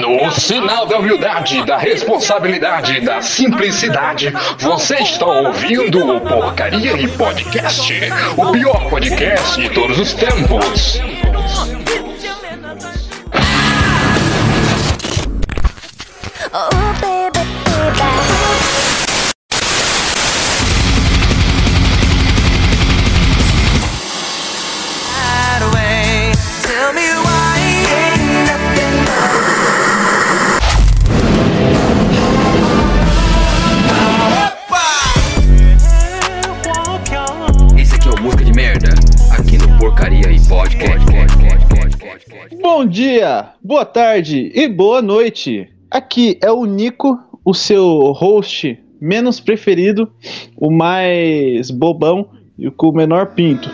No sinal da humildade, da responsabilidade, da simplicidade, você está ouvindo o Porcaria e Podcast, o pior podcast de todos os tempos. Dia, boa tarde e boa noite. Aqui é o Nico, o seu host menos preferido, o mais bobão e com o menor pinto.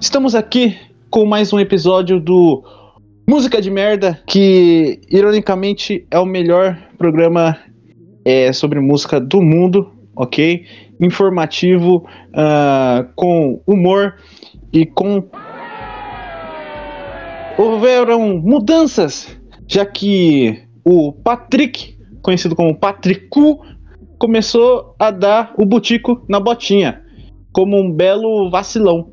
Estamos aqui com mais um episódio do Música de Merda, que ironicamente é o melhor programa é, sobre música do mundo, ok? Informativo, ah, com humor e com houveram mudanças, já que o Patrick, conhecido como Patricu, começou a dar o butico na botinha, como um belo vacilão.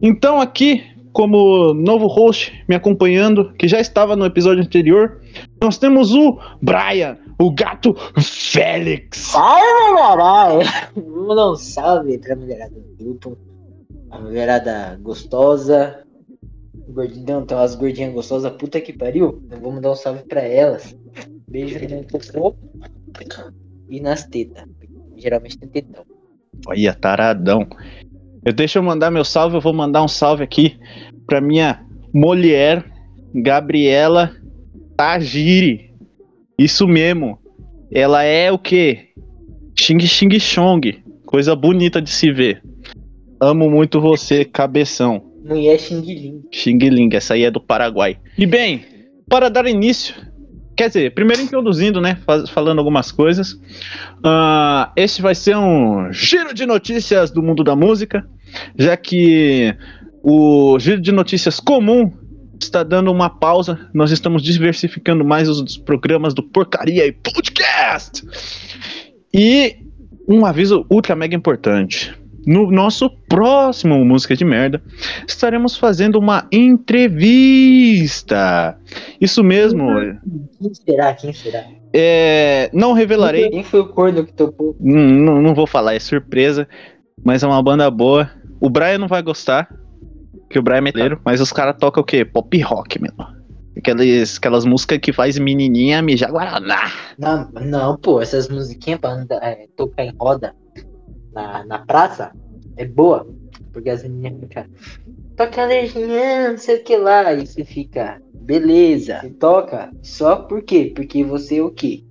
Então aqui, como novo host me acompanhando, que já estava no episódio anterior, nós temos o Brian, o gato Félix. Ai, meu caralho! Dar um salve pra mulherada do grupo. A mulherada gostosa. Gordinhão, tem umas gordinhas gostosas, puta que pariu. Então vamos dar um salve pra elas. Beijo no popô e nas tetas. Geralmente tem tetão. Olha, taradão. Eu deixa eu mandar meu salve, eu vou mandar um salve aqui pra minha mulher, Gabriela Tajiri. Isso mesmo. Ela é o quê? Xing Xing Chong. Coisa bonita de se ver. Amo muito você, cabeção. Mulher Xing Ling. Xing Ling, essa aí é do Paraguai. E bem, para dar início, quer dizer, primeiro introduzindo, né, falando algumas coisas. ah, esse vai ser um giro de notícias do mundo da música, já que o giro de notícias comum está dando uma pausa. Nós estamos diversificando mais os programas do Porcaria e Podcast. E um aviso ultra mega importante. No nosso próximo Música de Merda, estaremos fazendo uma entrevista. Isso mesmo. Quem será? Quem será? É, não revelarei. Quem foi o corno que topou? Não, não- não vou falar, é surpresa. Mas é uma banda boa. O Brian não vai gostar, que o Brian é metaleiro, mas os caras tocam o quê? Pop rock, meu. Aquelas, aquelas músicas que faz menininha mijar Guaraná. Não, não, pô, essas musiquinhas pra andar, é, tocar em roda na, na praça é boa. Porque as meninas ficam. Toca alergia, não sei o que lá. E você fica. Beleza. Você toca só por quê? Porque você é o quê?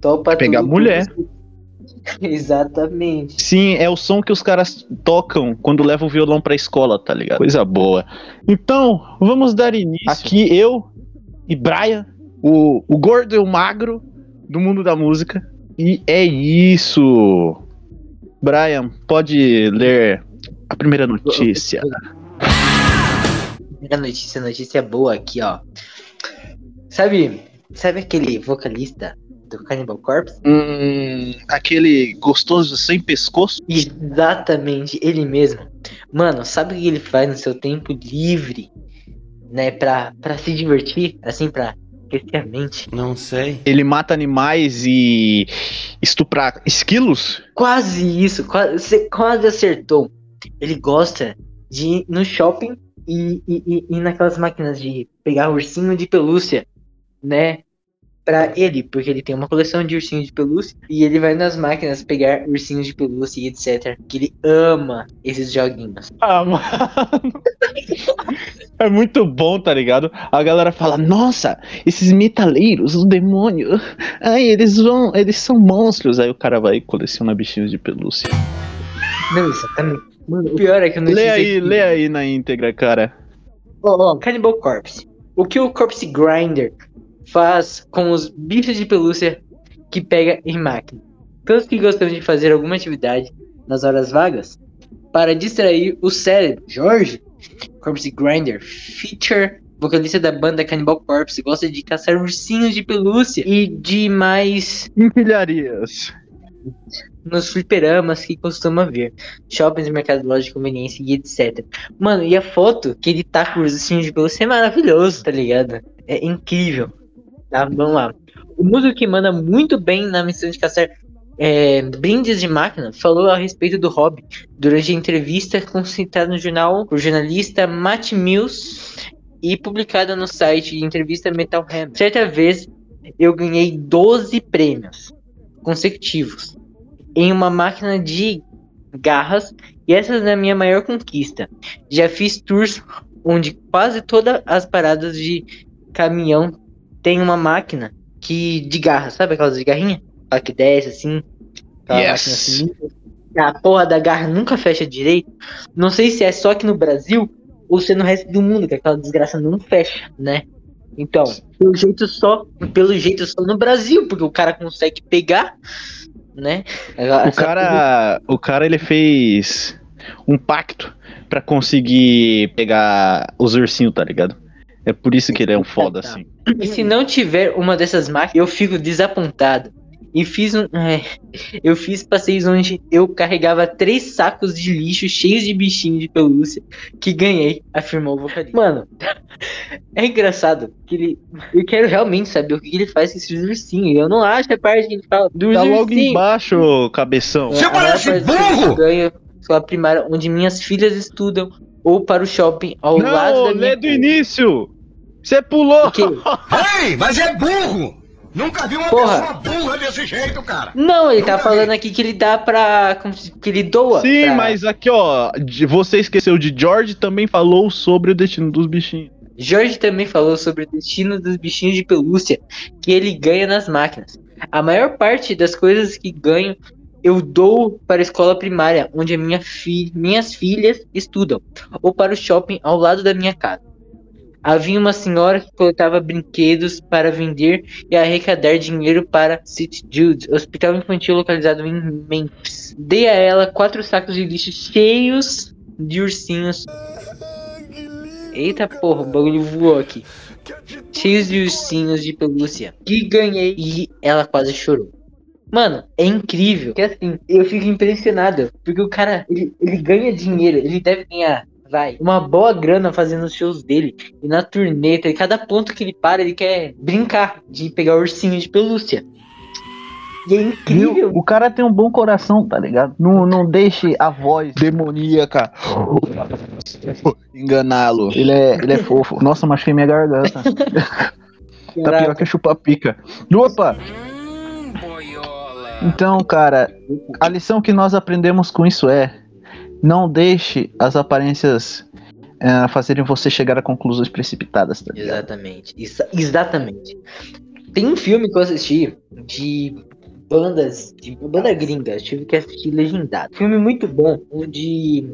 Topa Pegar mulher. Exatamente. Sim, é o som que os caras tocam quando levam o violão pra escola, tá ligado? Coisa boa. Então, vamos dar início. Aqui eu e Brian, o, o gordo e o magro do mundo da música. E é isso. Brian, pode ler a primeira notícia. Primeira notícia, notícia boa aqui, ó. Sabe, sabe aquele vocalista do Cannibal Corpse? Hum, aquele gostoso sem pescoço. Exatamente, ele mesmo. Mano, sabe o que ele faz no seu tempo livre? Né, pra, pra se divertir, assim, pra esquecer a mente. Não sei. Ele mata animais e estupra esquilos. Quase isso, quase, você quase acertou. Ele gosta de ir no shopping e, e, e, e naquelas máquinas de pegar ursinho de pelúcia, né? Pra ele, porque ele tem uma coleção de ursinhos de pelúcia e ele vai nas máquinas pegar ursinhos de pelúcia e etc. Que ele ama esses joguinhos. Ah, mano. É muito bom, tá ligado? A galera fala, nossa, esses metaleiros, o demônio. Ai, eles vão. Eles são monstros. Aí o cara vai e coleciona bichinhos de pelúcia. Não, exatamente. Mano, o pior é que eu não Lê aí, se- lê aí na íntegra, cara. Ó, ó, Cannibal Corpse. O que o Corpse Grinder faz com os bichos de pelúcia que pega em máquina? Todos que gostam de fazer alguma atividade nas horas vagas para distrair o cérebro. Jorge, Corpse Grinder feature vocalista da banda Cannibal Corpse, gosta de caçar ursinhos de pelúcia e de mais Empilharias. nos fliperamas que costuma ver, shoppings, mercado, loja de conveniência e etc. Mano, e a foto que ele tá com os ursinhos de pelúcia é maravilhoso, tá ligado? É incrível. Tá, vamos lá. O músico que manda muito bem na missão de caçar é, brindes de máquina falou a respeito do hobby durante a entrevista concentrada no jornal o jornalista Matt Mills e publicada no site de entrevista Metal Hammer. Certa vez eu ganhei 12 prêmios consecutivos em uma máquina de garras e essa é a minha maior conquista. Já fiz tours onde quase todas as paradas de caminhão tem uma máquina que de garra, sabe aquelas de garrinha? Aquela que desce assim. aquela Yes. máquina assim. A porra da garra nunca fecha direito. Não sei se é só aqui no Brasil ou se é no resto do mundo, que aquela desgraça não fecha, né? Então, pelo jeito só, pelo jeito só no Brasil, porque o cara consegue pegar, né? O cara, o cara ele fez um pacto pra conseguir pegar os ursinhos, tá ligado? É por isso que ele é um foda assim. E se não tiver uma dessas máquinas, eu fico desapontado. E fiz um. é, eu fiz passeios onde eu carregava três sacos de lixo cheios de bichinho de pelúcia que ganhei, afirmou o vocalista. Mano, é engraçado que ele. Eu quero realmente saber o que ele faz com esses ursinhos. Eu não acho a parte que ele fala dos Tá logo ursinhos. embaixo, cabeção. É, a maior parte do que eu ganho escola primária onde minhas filhas estudam ou para o shopping ao lado Não, da minha lê do início. Você pulou. Ei, mas é burro! Nunca vi uma Porra. pessoa burra desse jeito, cara! Não, ele tá falando aqui que ele dá pra. que ele doa. Sim, pra- mas aqui ó, você esqueceu de George também falou sobre o destino dos bichinhos. Jorge também falou sobre o destino dos bichinhos de pelúcia que ele ganha nas máquinas. A maior parte das coisas que ganho eu dou para a escola primária, onde a minha fi- minhas filhas estudam, ou para o shopping ao lado da minha casa. Havia uma senhora que coletava brinquedos para vender e arrecadar dinheiro para St. Jude, hospital infantil localizado em Memphis. Dei a ela quatro sacos de lixo cheios de ursinhos. Eita porra, o bagulho voou aqui. Cheios de ursinhos de pelúcia. Que ganhei e ela quase chorou. Mano, é incrível. Que assim, eu fico impressionado. Porque o cara, ele, ele ganha dinheiro. Ele deve ganhar, vai, uma boa grana fazendo os shows dele. E na turnê, tá? e cada ponto que ele para, ele quer brincar de pegar ursinho de pelúcia. E é incrível. O cara tem um bom coração, tá ligado? Não, não deixe a voz demoníaca enganá-lo. Ele é, ele é fofo. Nossa, machuquei minha garganta. Tá pior que chupa-pica. Opa! Então, cara, a lição que nós aprendemos com isso é: não deixe as aparências eh, fazerem você chegar a conclusões precipitadas, tá? Exatamente. Exa- exatamente. Tem um filme que eu assisti de bandas, de banda gringa, eu tive que assistir legendado. Filme muito bom, onde,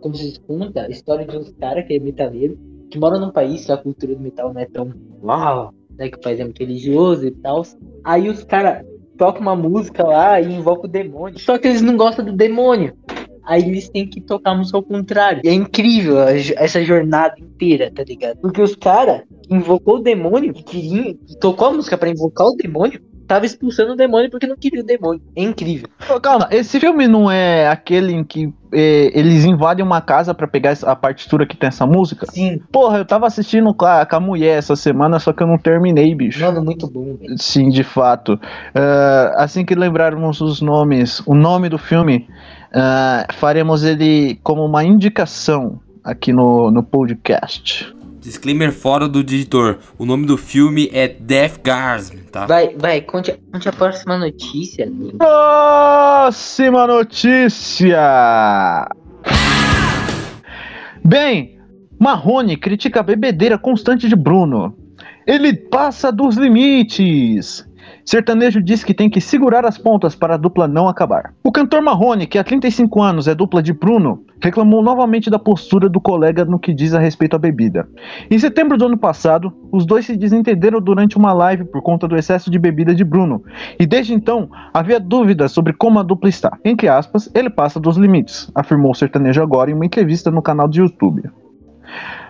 como se conta, a história de uns caras que é metaleiro, que moram num país que a cultura do metal não é tão uau, né, que o é muito religioso e tal. Aí os caras tocam uma música lá e invocam o demônio. Só que eles não gostam do demônio. Aí eles têm que tocar a música ao contrário. E é incrível essa jornada inteira, tá ligado? Porque os caras invocou o demônio, que queriam, que tocou a música pra invocar o demônio, tava expulsando o demônio porque não queria o demônio. É incrível. Ô, Calma, esse filme não é aquele em que eh, eles invadem uma casa pra pegar a partitura que tem essa música? Sim, Porra, eu tava assistindo com a, com a mulher essa semana, só que eu não terminei, bicho. mano, muito bom, velho. Sim, de fato. Ah, assim que lembrarmos os nomes, o nome do filme, ah, faremos ele como uma indicação aqui no, no podcast. Disclaimer fora do editor. O nome do filme é Death Gasm, tá? Vai, vai, conte, a- conte a próxima notícia. Link. Próxima notícia! Bem, Marrone critica a bebedeira constante de Bruno. Ele passa dos limites. Sertanejo diz que tem que segurar as pontas para a dupla não acabar. O cantor Marrone, que há 35 anos é dupla de Bruno, reclamou novamente da postura do colega no que diz a respeito à bebida. Em setembro do ano passado, os dois se desentenderam durante uma live por conta do excesso de bebida de Bruno, e desde então havia dúvidas sobre como a dupla está. Entre aspas, ele passa dos limites, afirmou o sertanejo agora em uma entrevista no canal de YouTube.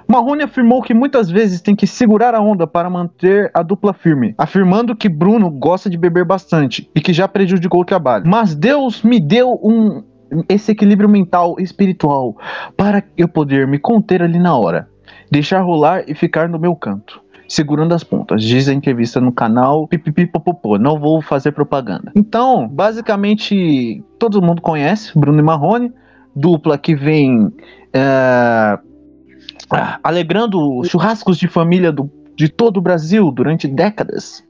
Marrone afirmou que muitas vezes tem que segurar a onda para manter a dupla firme, afirmando que Bruno gosta de beber bastante e que já prejudicou o trabalho. Mas Deus me deu um esse equilíbrio mental e espiritual para eu poder me conter ali na hora, deixar rolar e ficar no meu canto. Segurando as pontas, diz a entrevista no canal Pipipipopopô. Não vou fazer propaganda. Então, basicamente, todo mundo conhece Bruno e Marrone, dupla que vem ah, alegrando churrascos de família do, de todo o Brasil durante décadas.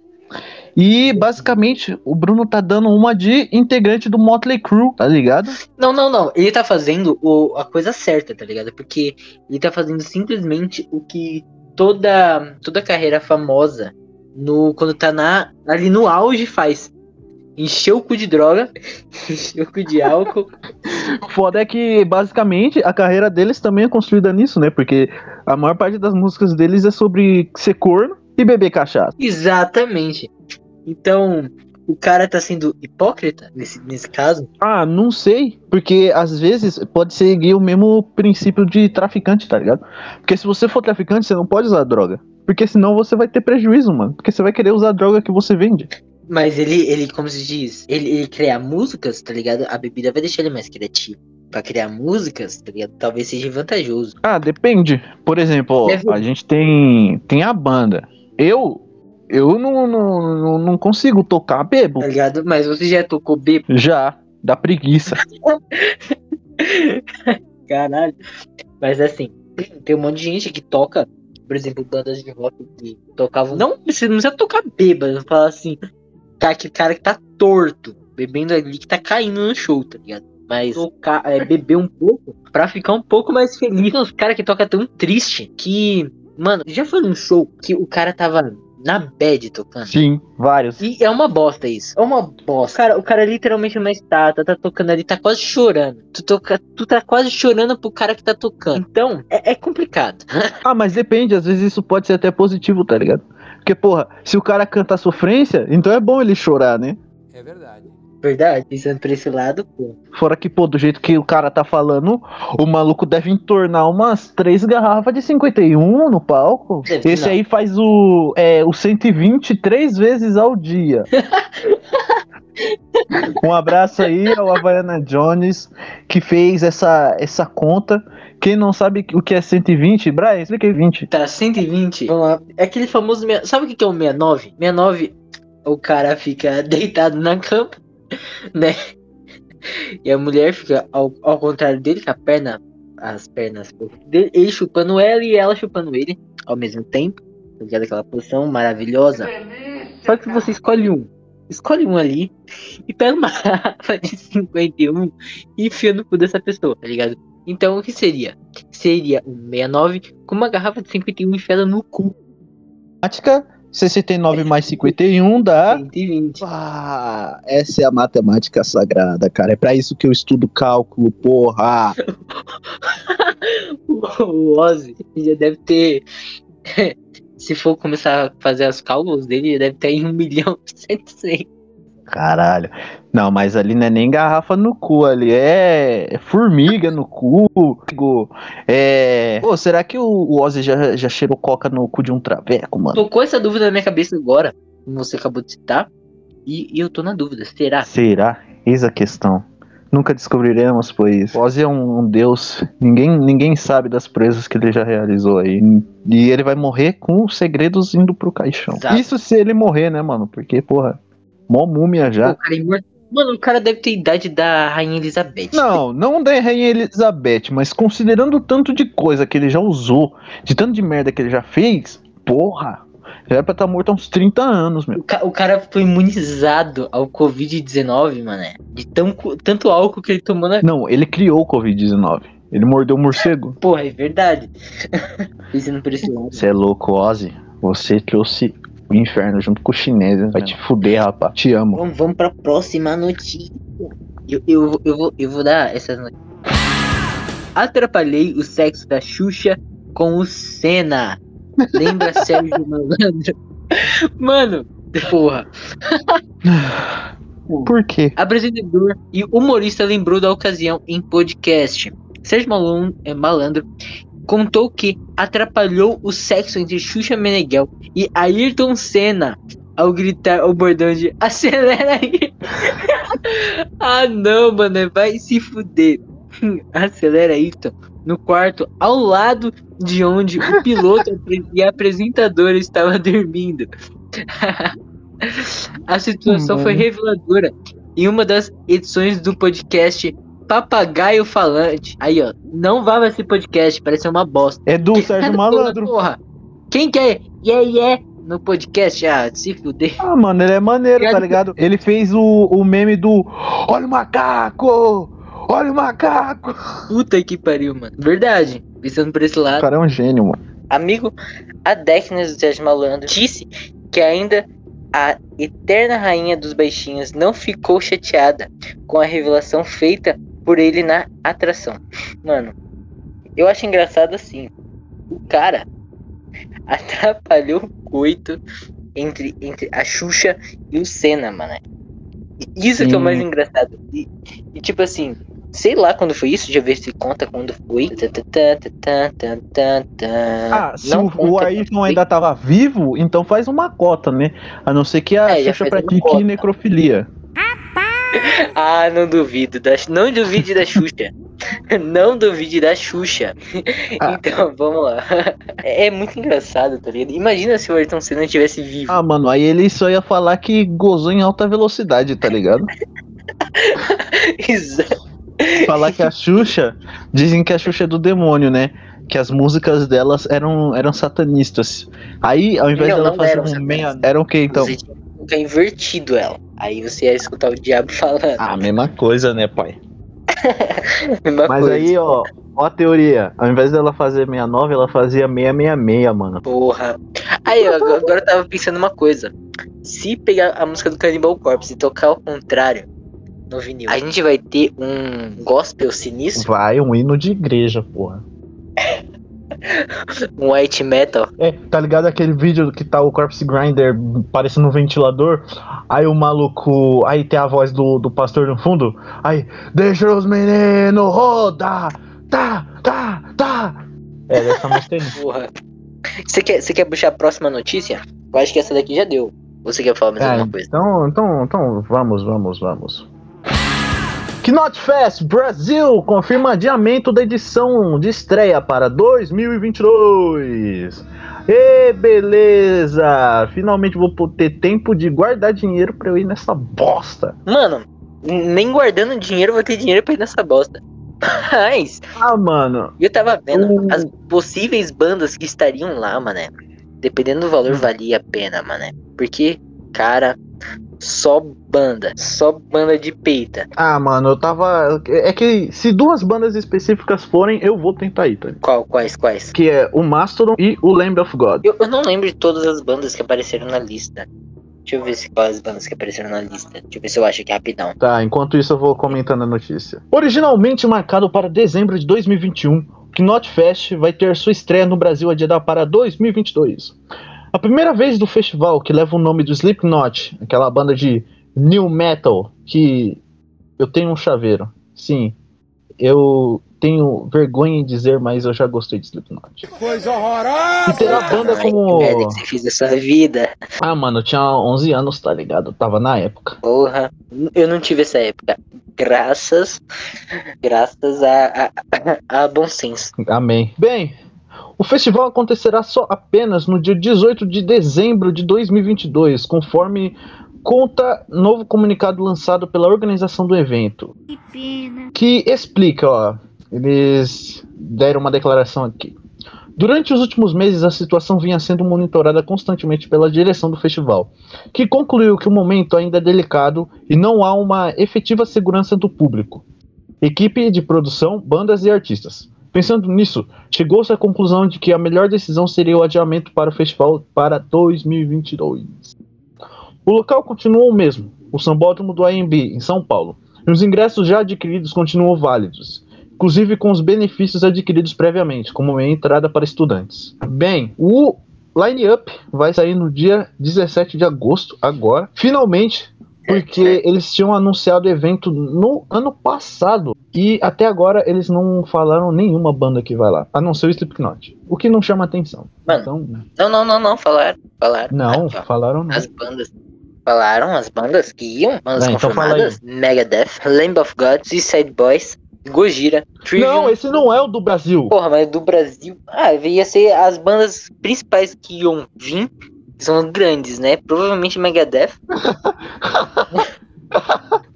E basicamente o Bruno tá dando uma de integrante do Motley Crue, tá ligado? Não, não, não. Ele tá fazendo o, a coisa certa, tá ligado? Porque ele tá fazendo simplesmente o que toda toda carreira famosa no quando tá na ali no auge faz. Encher o cu de droga, encher o cu de álcool. Foda é que basicamente a carreira deles também é construída nisso, né? Porque a maior parte das músicas deles é sobre ser corno e beber cachaça. Exatamente. Então, o cara tá sendo hipócrita nesse, nesse caso? Ah, não sei. Porque às vezes pode seguir o mesmo princípio de traficante, tá ligado? Porque se você for traficante, você não pode usar droga. Porque senão você vai ter prejuízo, mano. Porque você vai querer usar a droga que você vende. Mas ele, ele como se diz, ele, ele criar músicas, tá ligado? A bebida vai deixar ele mais criativo. Pra criar músicas, tá ligado? Talvez seja vantajoso. Ah, depende. Por exemplo, Deve- a gente tem, tem a banda. Eu. Eu não, não, não, consigo tocar bebo. Tá ligado? Mas você já tocou bêbado? Já. Dá preguiça. Caralho. Mas assim, tem um monte de gente que toca, por exemplo, bandas de rock que tocavam. Não precisa, não precisa tocar bêbado, falar assim, tá, aquele cara que tá torto, bebendo ali, que tá caindo no show, tá ligado? Mas tocar, é, beber um pouco pra ficar um pouco mais feliz. Uns caras que toca tão triste que. Mano, já foi num show que o cara tava na bad tocando? Sim, vários. E é uma bosta isso. É uma bosta. Cara, o cara literalmente não está, tá, tá tocando ali, tá quase chorando. Tu, toca, tu tá quase chorando pro cara que tá tocando. Então, é, é complicado. Ah, mas depende, às vezes isso pode ser até positivo, tá ligado? Porque, porra, se o cara canta sofrência, então é bom ele chorar, né? É verdade. Verdade, pensando por esse lado, pô. Fora que, pô, do jeito que o cara tá falando, o maluco deve entornar umas três garrafas de 51 no palco. Deve Esse não. aí faz o, é, o 120 três vezes ao dia. um abraço aí ao Havaiana Jones, que fez essa, essa conta. Quem não sabe o que é 120, Brian, explica aí 20. Tá, 120. Vamos lá. É aquele famoso. Sabe o que é o 69? 69, o cara fica deitado na cama, né? E a mulher fica ao, ao contrário dele, com a perna. As pernas dele, ele chupando ela e ela chupando ele ao mesmo tempo. Tá ligado? Aquela posição maravilhosa. Só que você escolhe um. Escolhe um ali e pega uma garrafa de 51 e enfia no cu dessa pessoa, tá ligado? Então o que seria? Seria um 69 com uma garrafa de 51 enfiada no cu. Matemática, 69 mais 51 dá. 120. Ah, essa é a matemática sagrada, cara. É pra isso que eu estudo cálculo, porra. O Ozzy já deve ter. Se for começar a fazer os cálculos dele, já deve ter em 1 milhão e 700. Caralho. Não, mas ali não é nem garrafa no cu, ali é é formiga no cu. É. Pô, será que o o Ozzy já, já cheirou coca no cu de um traveco, mano? Tocou essa dúvida na minha cabeça agora, como você acabou de citar. E, e eu tô na dúvida, será? Será? Eis a questão. Nunca descobriremos, pois Ozzy é um, um deus. Ninguém, ninguém sabe das presas que ele já realizou aí. E ele vai morrer com os segredos indo pro caixão. Exato. Isso se ele morrer, né, mano? Porque, porra, mó múmia já. O cara é Mano, o cara deve ter idade da Rainha Elizabeth. Não, não da Rainha Elizabeth, mas considerando o tanto de coisa que ele já usou, de tanto de merda que ele já fez, porra, já era pra estar morto há uns 30 anos, meu. O, ca- o cara foi imunizado ao Covid-19, mané. De tão, tanto álcool que ele tomou na. Não, ele criou o Covid-19. Ele mordeu o morcego. Porra, é verdade. Por esse lado. Você é louco, Ozzy. Você trouxe o inferno junto com o chinês. né? Vai te fuder, rapaz. Te amo. Vamos, vamos pra próxima notícia. Eu, eu, eu, vou, eu vou dar essas notícias. Atrapalhei o sexo da Xuxa com o Senna. Lembra Sérgio Malandro? Mano, porra. Por quê? Apresentador e humorista lembrou da ocasião em podcast. Sérgio Malon, é, Malandro contou que atrapalhou o sexo entre Xuxa Meneghel e Ayrton Senna ao gritar o bordão de acelera aí. ah não, mano, vai se fuder. acelera Ayrton no quarto ao lado de onde o piloto e a apresentadora estavam dormindo. a situação foi reveladora em uma das edições do podcast Papagaio Falante. Aí, ó, não vá esse podcast, parece uma bosta. É do Sérgio Malandro. Porra. Quem quer yeah, yeah no podcast? Ah, se fuder. Ah, mano, ele é maneiro, tá ligado? Ele fez o, o meme do Olha o macaco! Olha o macaco! Puta que pariu, mano. Verdade. Pensando por esse O lado. cara é um gênio, mano. Amigo, a década do Sérgio Malandro disse que ainda a eterna rainha dos baixinhos não ficou chateada com a revelação feita por ele na atração. Mano, eu acho engraçado assim. O cara atrapalhou o coito entre, entre a Xuxa e o Senna, mano. Isso que é o mais Sim. engraçado. E, e, tipo assim, sei lá quando foi isso, deixa eu ver se conta quando foi. Ah, se Não o, o Ayrton ainda tava vivo, então faz uma cota, né? A não ser que a É, já Xuxa pratique necrofilia. Ah, não duvido. Da, não duvide da Xuxa. não duvide da Xuxa. Ah. Então, vamos lá. É, é muito engraçado, tá ligado? Imagina se o Ayrton Senna tivesse vivo. Ah, mano, aí ele só ia falar que gozou em alta velocidade, tá ligado? Exa- falar que a Xuxa. Dizem que a Xuxa é do demônio, né? Que as músicas delas eram, eram satanistas. Aí, ao invés Não, dela não fazer eram um meia. Era o que então? Colocar invertido ela. Aí você ia escutar o diabo falando. Ah, mesma coisa, né, pai? Mesma Mas coisa. aí, ó, ó a teoria. Ao invés dela fazer 69, ela fazia 666, mano. Porra. Aí, ó, agora agora eu tava pensando uma coisa. Se pegar a música do Cannibal Corpse e tocar ao contrário no vinil, a gente vai ter um gospel sinistro, Vai, um hino de igreja, porra. um white metal. É, tá ligado aquele vídeo que tá o Corpse Grinder parecendo um ventilador? Aí o maluco. Aí tem a voz do, do pastor no fundo. Aí, deixa os meninos rodar! Tá, tá, tá! É, dessa música aí. Porra. Você quer, você quer puxar a próxima notícia? Eu acho que essa daqui já deu. Você quer falar mais Ah, alguma coisa? então, então, então, vamos, vamos, vamos. Knot Fest Brasil confirma adiamento da edição de estreia para 2022. E beleza! Finalmente vou ter tempo de guardar dinheiro pra eu ir nessa bosta. Mano, nem guardando dinheiro vou ter dinheiro pra ir nessa bosta. Mas, Ah, mano. eu tava vendo Uh. as possíveis bandas que estariam lá, mané. Dependendo do valor, Hum. valia a pena, mané. Porque, cara, só banda. Só banda de peita. Ah, mano, eu tava. É que se duas bandas específicas forem, eu vou tentar ir, tá? Qual, quais, quais? Que é o Mastodon e o Lamb of God. Eu, eu não lembro de todas as bandas que apareceram na lista. Deixa eu ver se quais as bandas que apareceram na lista. Deixa eu ver se eu acho aqui rapidão. Tá, enquanto isso eu vou comentando a notícia. Originalmente marcado para dezembro de 2021, o Knot Fest vai ter sua estreia no Brasil adiada para 2022. A primeira vez do festival que leva o nome do Slipknot, aquela banda de new metal que eu tenho um chaveiro. Sim, eu tenho vergonha em dizer, mas eu já gostei de Slipknot. Coisa horrorosa! E ter a banda Ai, que como merda que você fez dessa vida. Ah, mano, eu tinha 11 anos, tá ligado? Eu tava na época. Porra. Eu não tive essa época. Graças. Graças a, a, a bom senso. Amém. Bem, o festival acontecerá só apenas no dia 18 de dezembro de 2022, conforme conta novo comunicado lançado pela organização do evento, Que pena. que explica, ó, eles deram uma declaração aqui. Durante os últimos meses, a situação vinha sendo monitorada constantemente pela direção do festival, que concluiu que o momento ainda é delicado e não há uma efetiva segurança do público. Equipe de produção, bandas e artistas. Pensando nisso, chegou-se à conclusão de que a melhor decisão seria o adiamento para o festival para 2022. O local continuou o mesmo, o Sambódromo do AMB, em São Paulo, e os ingressos já adquiridos continuam válidos, inclusive com os benefícios adquiridos previamente, como meia entrada para estudantes. Bem, o line-up vai sair no dia 17 de agosto, agora. Finalmente, Porque eles tinham anunciado o evento no ano passado. E até agora eles não falaram nenhuma banda que vai lá. A não ser o Slipknot. O que não chama atenção. Mano, Então, Não, não, não, não, falaram. Falaram. não, Aqui, falaram não. As bandas. Falaram as bandas que iam, bandas É, então confirmadas. Megadeth, Lamb of God, Suicide Boys, Gojira, Trivium. Não, esse não é o do Brasil. Porra, mas do Brasil. Ah, ia ser as bandas principais que iam vir. São grandes, né? Provavelmente Megadeth,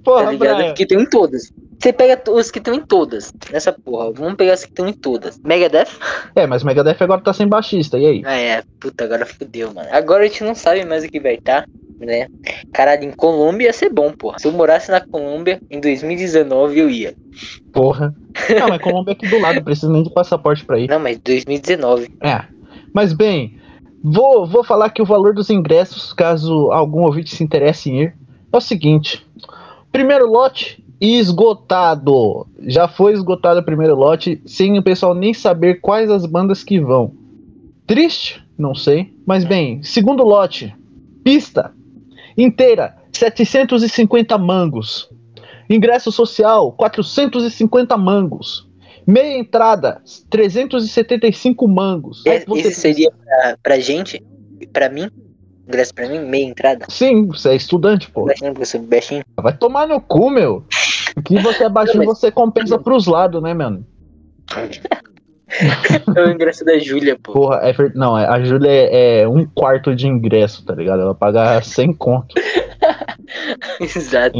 Porra, tá ligado? Brian. Que tem em todas. Você pega os que estão em todas. Nessa porra. Vamos pegar os que estão em todas. Megadeth? É, mas Megadeth agora tá sem baixista, e aí? Ah, é. Puta, agora fudeu, mano. Agora a gente não sabe mais o que vai estar, né? Caralho, em Colômbia ia ser bom, porra. Se eu morasse na Colômbia, em 2019 eu ia. Porra. Não, mas Colômbia é aqui do lado, precisa nem de passaporte pra ir. Não, mas 2019. É. Mas bem, vou, vou falar que o valor dos ingressos, caso algum ouvinte se interesse em ir, é o seguinte: primeiro lote esgotado. Já foi esgotado o primeiro lote, sem o pessoal nem saber quais as bandas que vão. Triste? Não sei. Mas bem, segundo lote, pista inteira, 750 mangos. Ingresso social, 450 mangos. Meia entrada, 375 mangos. Aí Esse, seria pra, pra gente, pra mim, ingresso pra mim, meia entrada. Sim, você é estudante, pô. Baixinho, baixinho. Vai tomar no cu, meu. O que você é baixinho, você compensa pros lados, né, mano? É o ingresso da Júlia, pô. Porra, é não, é- a Júlia é, é um quarto de ingresso, tá ligado? Ela paga 100 conto. Exato.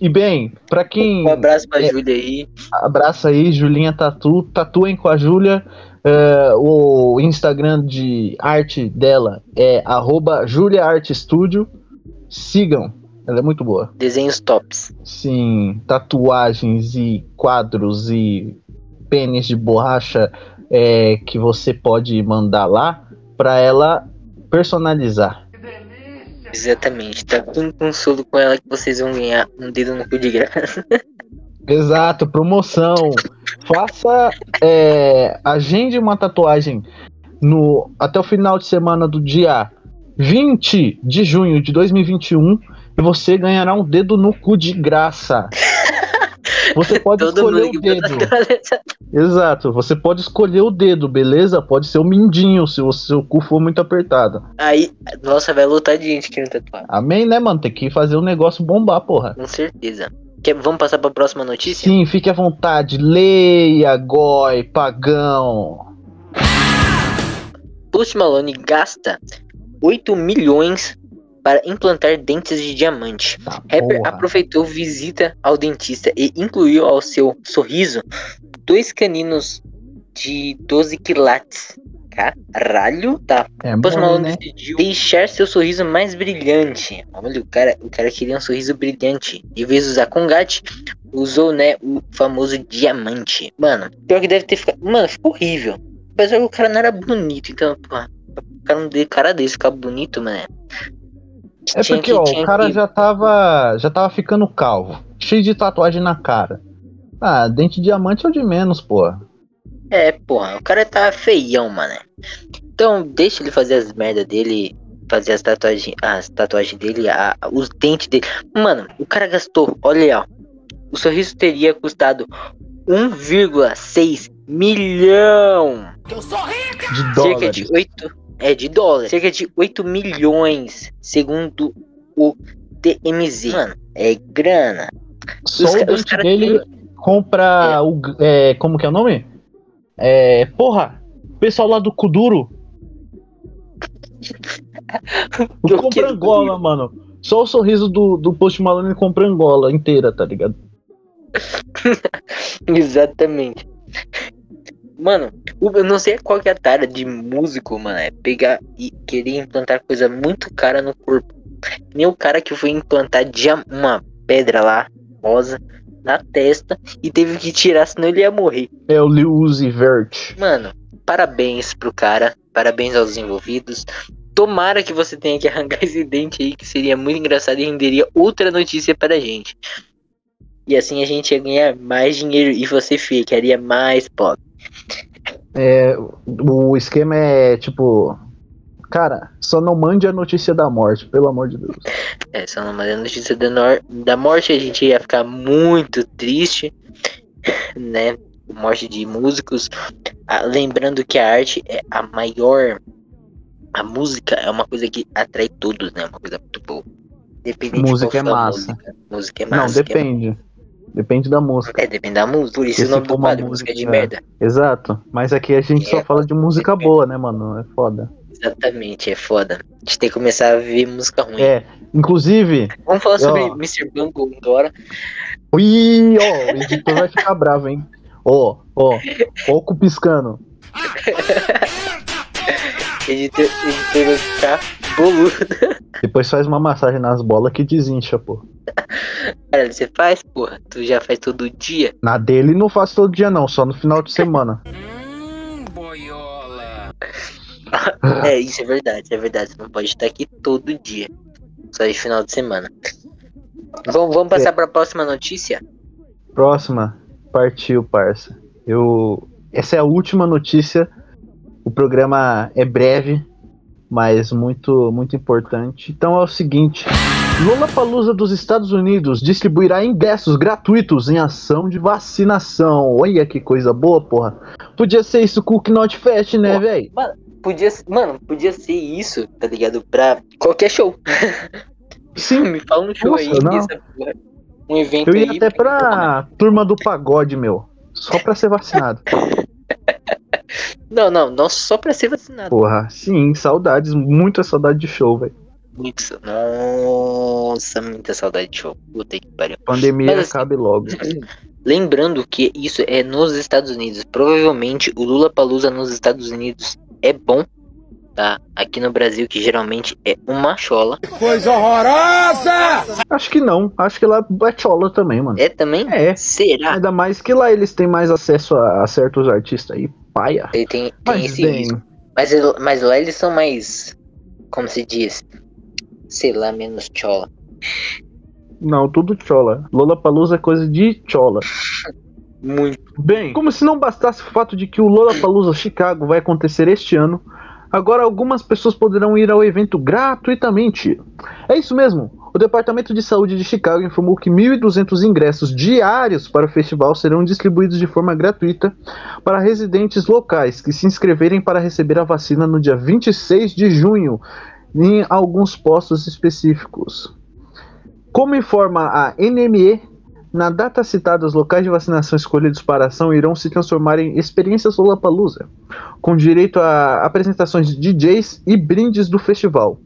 E bem, pra quem Um abraço pra É. Júlia aí. abraça aí, Julinha Tatu, tatuem com a Júlia. É, o Instagram de arte dela é arroba Julia Art Studio. Sigam, ela é muito boa. Desenhos tops. Sim, tatuagens e quadros e pênis de borracha é, que você pode mandar lá pra ela personalizar. Exatamente. Tá com um consolo com ela que vocês vão ganhar um dedo no cu de graça. Exato, promoção. Faça, é, agende uma tatuagem no até o final de semana do dia 20 de junho de 2021 e você ganhará um dedo no cu de graça. Você pode escolher o que dedo. Exato, você pode escolher o dedo, beleza? Pode ser o mindinho se o seu cu for muito apertado. Aí, nossa, vai lotar de gente querendo tatuar. Amém, né, mano? Tem que fazer o negócio bombar, porra. Com certeza. Quer, vamos passar pra próxima notícia? Sim, fique à vontade. Leia, goi, pagão. Post Malone gasta 8 milhões para implantar dentes de diamante. Tá, Rapper porra. aproveitou visita ao dentista e incluiu ao seu sorriso dois caninos de 12 quilates. Caralho, tá. É Post Malone né? decidiu deixar seu sorriso mais brilhante. Olha, o cara, o cara queria um sorriso brilhante. Em vez de usar congate, usou, né, o famoso diamante. Mano, pior que deve ter ficado. Mano, ficou horrível. Apesar que o cara não era bonito, então, porra. O cara não deu cara desse ficar bonito, mano. É Tinha porque, que- ó, o cara que- já tava, já tava ficando calvo, cheio de tatuagem na cara. Ah, dente de diamante é o de menos, pô. É, porra, o cara tá feião, mano. Então, deixa ele fazer as merda dele, fazer as tatuagens, as tatuagens dele, a- os dentes dele. Mano, o cara gastou, olha aí, ó. O sorriso teria custado 1,6 milhão. De Cerca dólares. de 8, é de dólar. Cerca de 8 milhões, segundo o TMZ. Mano, é grana. Só os o dente cara dele compra o. É, como que é o nome? É. Porra! o Pessoal lá do Kuduro. O Do compra Angola, mano. Só o sorriso do, do Post Malone compra Angola inteira, tá ligado? Exatamente. Mano, eu não sei qual que é a tara de músico, mano. É pegar e querer implantar coisa muito cara no corpo. Nem o cara que foi implantar uma pedra lá, rosa, na testa e teve que tirar, senão ele ia morrer. É o Lil Uzi Vert. Mano, parabéns pro cara, parabéns aos envolvidos. Tomara que você tenha que arrancar esse dente aí, que seria muito engraçado e renderia outra notícia para a gente. E assim a gente ia ganhar mais dinheiro e você ficaria mais pobre. É, o esquema é tipo. Cara, só não mande a notícia da morte, pelo amor de Deus. É, só não mandei a notícia da, nor- da morte, a gente ia ficar muito triste, né? Morte de músicos. Ah, lembrando que a arte é a maior. A música é uma coisa que atrai todos, né? Uma coisa muito boa. Depende Música de é massa. Música. música é Não, massa. que é- depende. Da música. É, depende da música. Por isso E o nome do quadro, música de merda. Exato. Mas aqui a gente só É, fala de música boa, né, mano? É foda. Exatamente, é foda. A gente tem que começar a ver música ruim. É. Inclusive, Vamos falar sobre Ó. Mr. Bungle agora. ui, ó, o editor vai ficar bravo, hein? Ó, ó, pouco piscando. Editor, editor vai ficar Depois faz uma massagem nas bolas que desincha, pô. Cara, você faz, porra. Tu já faz todo dia. Na dele não faço todo dia, não, só no final de semana. Hum, boiola. É, isso é verdade, é verdade. Você não pode estar aqui todo dia. Só de final de semana. Vamos, vamos passar pra próxima notícia? Próxima, partiu, parça. Eu. Essa é a última notícia. O programa é breve, mas muito, muito importante. Então é o seguinte: Lollapalooza dos Estados Unidos distribuirá ingressos gratuitos em ação de vacinação. Olha que coisa boa, porra. Podia ser isso com o Knot Fest, né, velho? Podia, mano, podia ser isso, tá ligado? Pra qualquer show. Sim. Me fala um show Nossa, aí, não. essa porra. Um evento Eu ia aí. até pra turma do pagode, meu. Só pra ser vacinado. Não, não, não só pra ser vacinado. Porra, sim, saudades, muita saudade de show, velho. Muito, sa- nossa, muita saudade de show. Puta que pariu. Pandemia Mas assim- acabe logo. Lembrando que isso é nos Estados Unidos. Provavelmente o Lula Palusa nos Estados Unidos é bom, tá? Aqui no Brasil, que geralmente é uma chola. Acho que não. Acho que lá é chola também, mano. É também? É. Será? Ainda mais que lá eles têm mais acesso a, a certos artistas aí. Paia. Ele tem, tem Mas esse bem, risco. Mas, mas lá eles são mais. Como se diz? Sei lá, menos chola. não, tudo chola. Lola Palusa é coisa de chola. Muito. Bem, como se não bastasse o fato de que o Lollapalooza Chicago vai acontecer este ano, agora algumas pessoas poderão ir ao evento gratuitamente. É isso mesmo. O Departamento de Saúde de Chicago informou que 1.200 ingressos diários para o festival serão distribuídos de forma gratuita para residentes locais que se inscreverem para receber a vacina no dia 26 de junho em alguns postos específicos. Como informa a NME, na data citada, os locais de vacinação escolhidos para a ação irão se transformar em experiências Lollapalooza, com direito a apresentações de DJs e brindes do festival.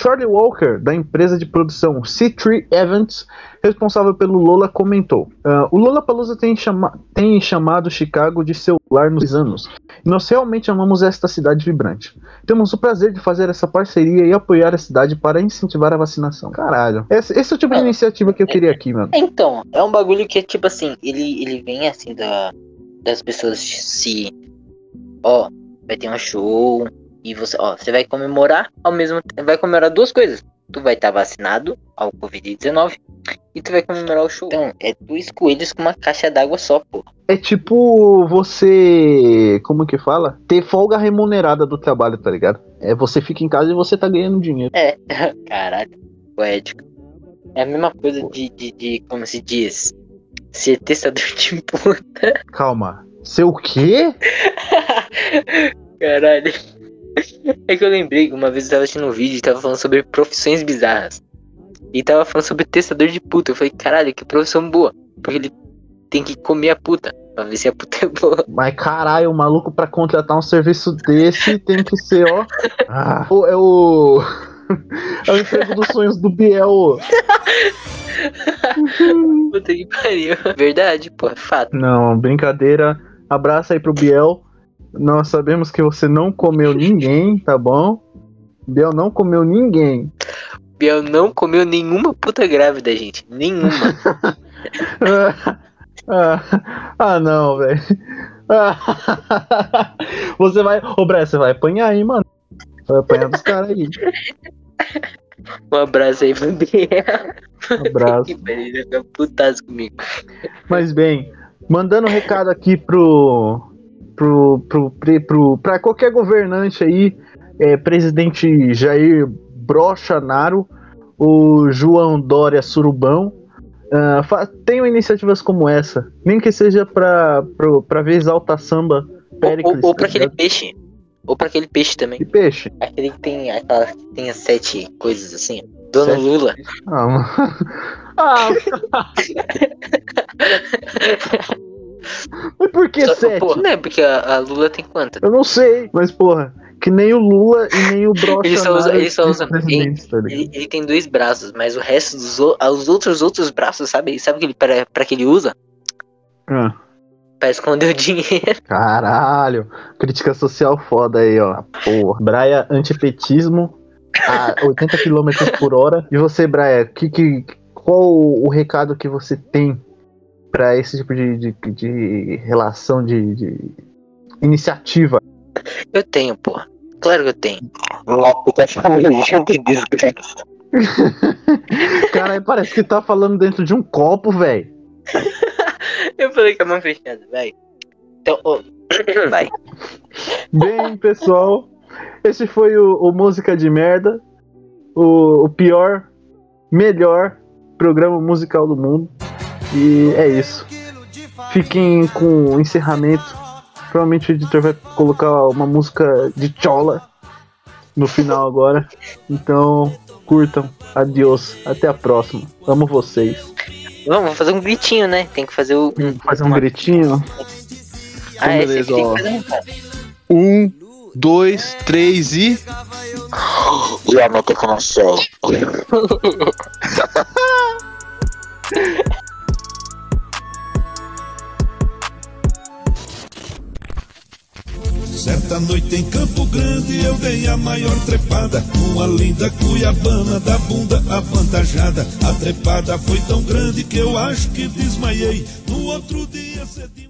Charlie Walker, da empresa de produção C3 Events, responsável pelo Lola, comentou: "Ah, O Lollapalooza tem, chama tem chamado Chicago de seu lar nos anos, e nós realmente amamos esta cidade vibrante. Temos o prazer de fazer essa parceria e apoiar a cidade para incentivar a vacinação. Caralho, esse, esse é o tipo de Ah, iniciativa que eu queria aqui, mano. Então, é um bagulho que é tipo assim, ele, ele vem assim da, das pessoas se. Ó, vai ter um show e você, ó, você vai comemorar ao mesmo tempo. Vai comemorar duas coisas. Tu vai estar vacinado ao Covid-19 e tu vai comemorar o show. Então, é dois coelhos com uma caixa d'água só, pô. É tipo você. Como que fala? Ter folga remunerada do trabalho, tá ligado? É você fica em casa e você tá ganhando dinheiro. É, caralho, poético. É a mesma coisa de, de, de como se diz, ser testador de puta. Calma. Seu o quê? Caralho. É que eu lembrei que uma vez eu tava assistindo um vídeo e tava falando sobre profissões bizarras. E tava falando sobre testador de puta. Eu falei, caralho, que profissão boa. Porque ele tem que comer a puta. Pra ver se a puta é boa. Mas caralho, o maluco pra contratar um serviço desse tem que ser, ó. Ah, o- é o. É o emprego dos sonhos do Biel. Puta que pariu. Verdade, pô, é fato. Não, brincadeira. Abraço aí pro Biel. Nós sabemos que você não comeu ninguém, tá bom? Biel não comeu ninguém. Biel não comeu nenhuma puta grávida, gente. Nenhuma. ah, ah, não, velho. Ah, você vai. Ô, Bré, você vai apanhar aí, mano. Vai apanhar dos caras aí. Um abraço aí pro Biel. Abraço. Que pariu, ele vai ficar putaço comigo. Mas bem, mandando um recado aqui pro. Pro, pro, pro, pra qualquer governante aí. é, presidente Jair Brochanaro, o João Dória Surubão. ah, fa- tenham iniciativas como essa, nem que seja pra, pra, pra ver Exalta Samba Ou, Péricles. ou, ou pra aquele peixe. Ou pra aquele peixe também. E peixe. Aquele que tem aquela que tem as sete coisas assim. ó. Dono Sete? Lula. Ah, mano. ah, mas por que Só- sete? Pô, não é porque a, a Lula tem quantas? Eu não sei, mas porra, que nem o Lula e nem o Brocha. Ele só usa- ele só usa- tá? Ele, ele tem dois braços, mas o resto dos os outros outros braços, sabe? Sabe que ele pra, pra que ele usa? Ah, Pra esconder o dinheiro. caralho, crítica social foda aí, ó. Porra. Braia, antipetismo a 80 km por hora. E você, Braia, que, que, qual o recado que você tem pra esse tipo de, de, de relação de, de iniciativa? Eu tenho, porra. Claro que eu tenho. Cara, parece que tá falando dentro de um copo, velho. Eu falei com a mão fechada, vai. Então, ô, vai. Bem, pessoal, esse foi o, o Música de Merda, o, o pior, melhor programa musical do mundo. E é isso. Fiquem com o encerramento. Provavelmente o editor vai colocar uma música de chola no final agora. Então, curtam. Adiós. Até a próxima. Amo vocês. Vamos, vamos fazer um gritinho, né? Tem que fazer o. Fazer um gritinho. Ah, é, beleza, tem ó. um. Um, dois, três e. E anota Certa noite em Campo Grande eu dei a maior trepada. Uma linda cuiabana da bunda avantajada. A trepada foi tão grande que eu acho que desmaiei. No outro dia cedinho